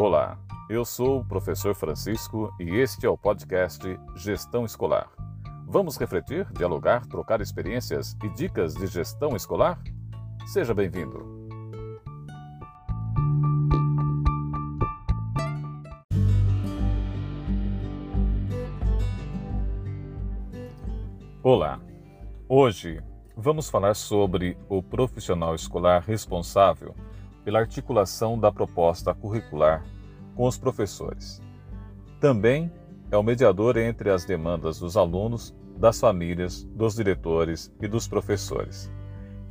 Olá, eu sou o professor Francisco e este é o podcast Gestão Escolar. Vamos refletir, dialogar, trocar experiências e dicas de gestão escolar? Seja bem-vindo. Olá, hoje vamos falar sobre o profissional escolar responsável pela articulação da proposta curricular com os professores. Também é o mediador entre as demandas dos alunos, das famílias, dos diretores e dos professores.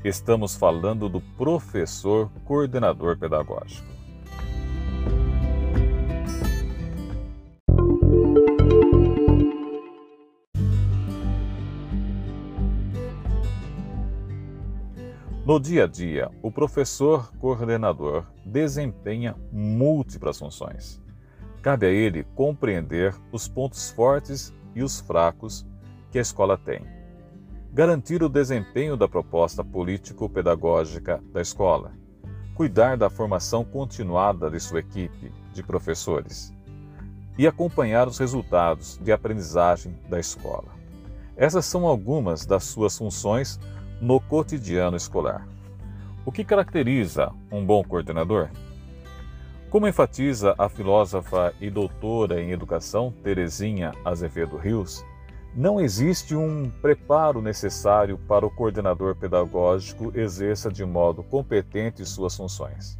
Estamos falando do professor coordenador pedagógico. No dia a dia, o professor coordenador desempenha múltiplas funções. Cabe a ele compreender os pontos fortes e os fracos que a escola tem, garantir o desempenho da proposta político-pedagógica da escola, cuidar da formação continuada de sua equipe de professores e acompanhar os resultados de aprendizagem da escola. Essas são algumas das suas funções no cotidiano escolar. O que caracteriza um bom coordenador? Como enfatiza a filósofa e doutora em educação Terezinha Azevedo Rios, não existe um preparo necessário para o coordenador pedagógico exerça de modo competente suas funções.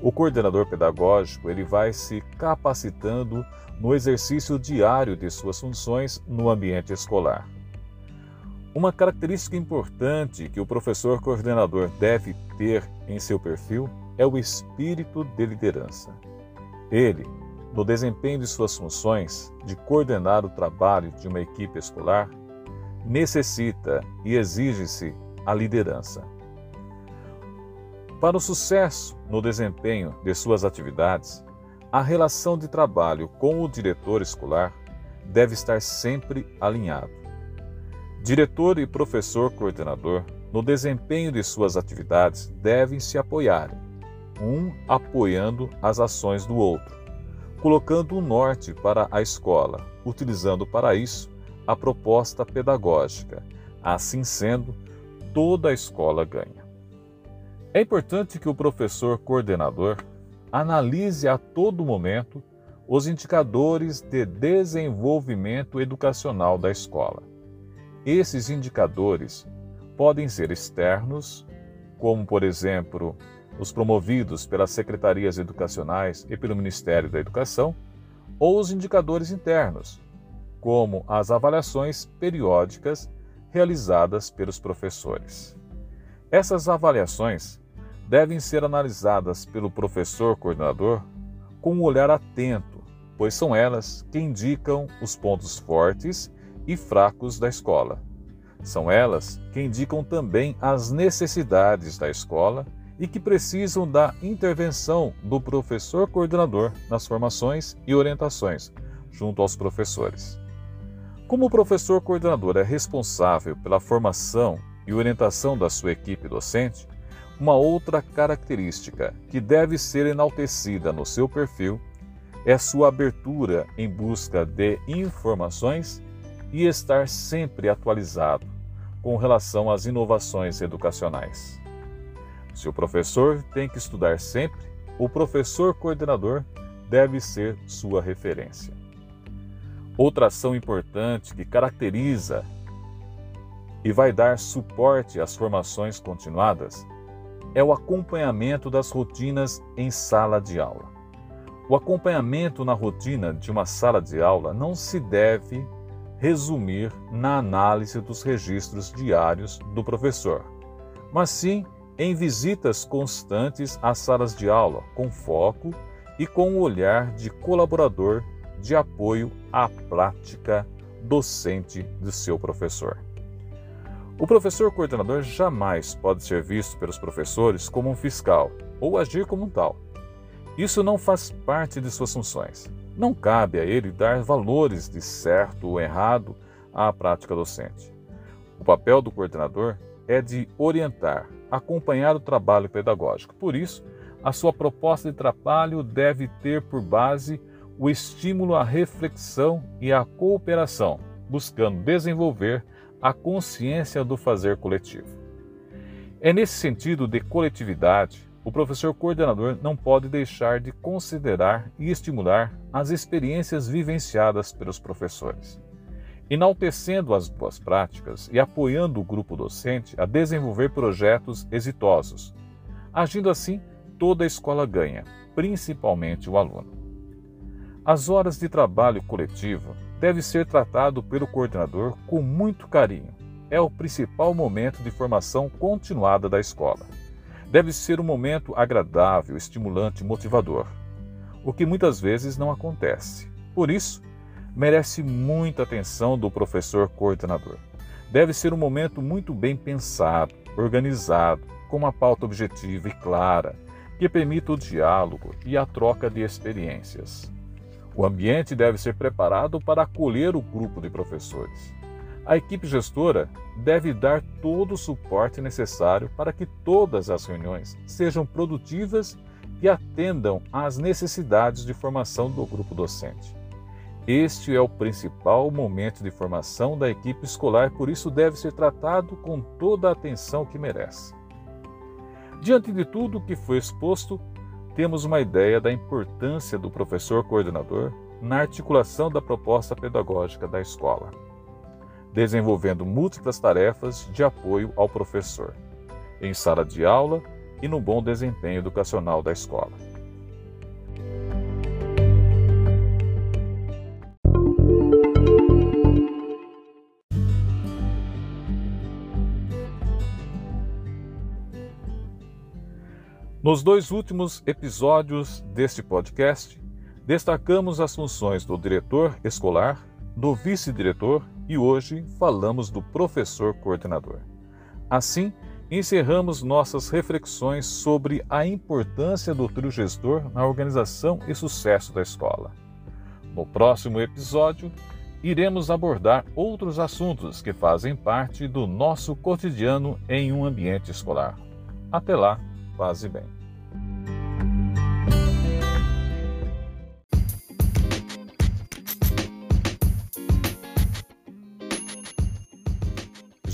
O coordenador pedagógico ele vai se capacitando no exercício diário de suas funções no ambiente escolar. Uma característica importante que o professor coordenador deve ter em seu perfil é o espírito de liderança. Ele, no desempenho de suas funções de coordenar o trabalho de uma equipe escolar, necessita e exige-se a liderança. Para o sucesso no desempenho de suas atividades, a relação de trabalho com o diretor escolar deve estar sempre alinhado. Diretor e professor coordenador, no desempenho de suas atividades, devem se apoiar, um apoiando as ações do outro, colocando um norte para a escola, utilizando para isso a proposta pedagógica. Assim sendo, toda a escola ganha. É importante que o professor coordenador analise a todo momento os indicadores de desenvolvimento educacional da escola esses indicadores podem ser externos, como, por exemplo, os promovidos pelas secretarias educacionais e pelo Ministério da Educação, ou os indicadores internos, como as avaliações periódicas realizadas pelos professores. Essas avaliações devem ser analisadas pelo professor coordenador com um olhar atento, pois são elas que indicam os pontos fortes e fracos da escola. São elas que indicam também as necessidades da escola e que precisam da intervenção do professor coordenador nas formações e orientações, junto aos professores. Como o professor coordenador é responsável pela formação e orientação da sua equipe docente, uma outra característica que deve ser enaltecida no seu perfil é sua abertura em busca de informações e estar sempre atualizado com relação às inovações educacionais. Se o professor tem que estudar sempre, o professor coordenador deve ser sua referência. Outra ação importante que caracteriza e vai dar suporte às formações continuadas é o acompanhamento das rotinas em sala de aula. O acompanhamento na rotina de uma sala de aula não se deve resumir na análise dos registros diários do professor, mas sim em visitas constantes às salas de aula, com foco e com o olhar de colaborador de apoio à prática docente do seu professor. O professor coordenador jamais pode ser visto pelos professores como um fiscal ou agir como um tal. Isso não faz parte de suas funções. Não cabe a ele dar valores de certo ou errado à prática docente. O papel do coordenador é de orientar, acompanhar o trabalho pedagógico. Por isso, A sua proposta de trabalho deve ter por base o estímulo à reflexão e à cooperação, buscando desenvolver a consciência do fazer coletivo. É nesse sentido de coletividade, o professor coordenador não pode deixar de considerar e estimular as experiências vivenciadas pelos professores, enaltecendo as boas práticas e apoiando o grupo docente a desenvolver projetos exitosos. Agindo assim, toda a escola ganha, principalmente o aluno. As horas de trabalho coletivo devem ser tratado pelo coordenador com muito carinho. É o principal momento de formação continuada da escola. Deve ser um momento agradável, estimulante motivador, o que muitas vezes não acontece. Por isso, merece muita atenção do professor coordenador. Deve ser um momento muito bem pensado, organizado, com uma pauta objetiva e clara, que permita o diálogo e a troca de experiências. O ambiente deve ser preparado para acolher o grupo de professores. A equipe gestora deve dar todo o suporte necessário para que todas as reuniões sejam produtivas e atendam às necessidades de formação do grupo docente. Este é o principal momento de formação da equipe escolar, por isso deve ser tratado com toda a atenção que merece. Diante de tudo o que foi exposto, temos uma ideia da importância do professor coordenador na articulação da proposta pedagógica da escola, desenvolvendo múltiplas tarefas de apoio ao professor, em sala de aula e no bom desempenho educacional da escola. Nos dois últimos episódios deste podcast, destacamos as funções do diretor escolar, do vice-diretor e hoje falamos do professor coordenador. Assim, encerramos nossas reflexões sobre a importância do trio gestor na organização e sucesso da escola. No próximo episódio, iremos abordar outros assuntos que fazem parte do nosso cotidiano em um ambiente escolar. Até lá, paz e bem.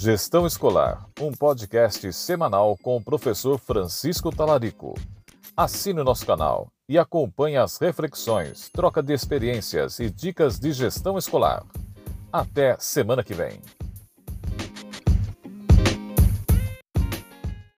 Gestão Escolar, um podcast semanal com o professor Francisco Talarico. Assine o nosso canal e acompanhe as reflexões, troca de experiências e dicas de gestão escolar. Até semana que vem.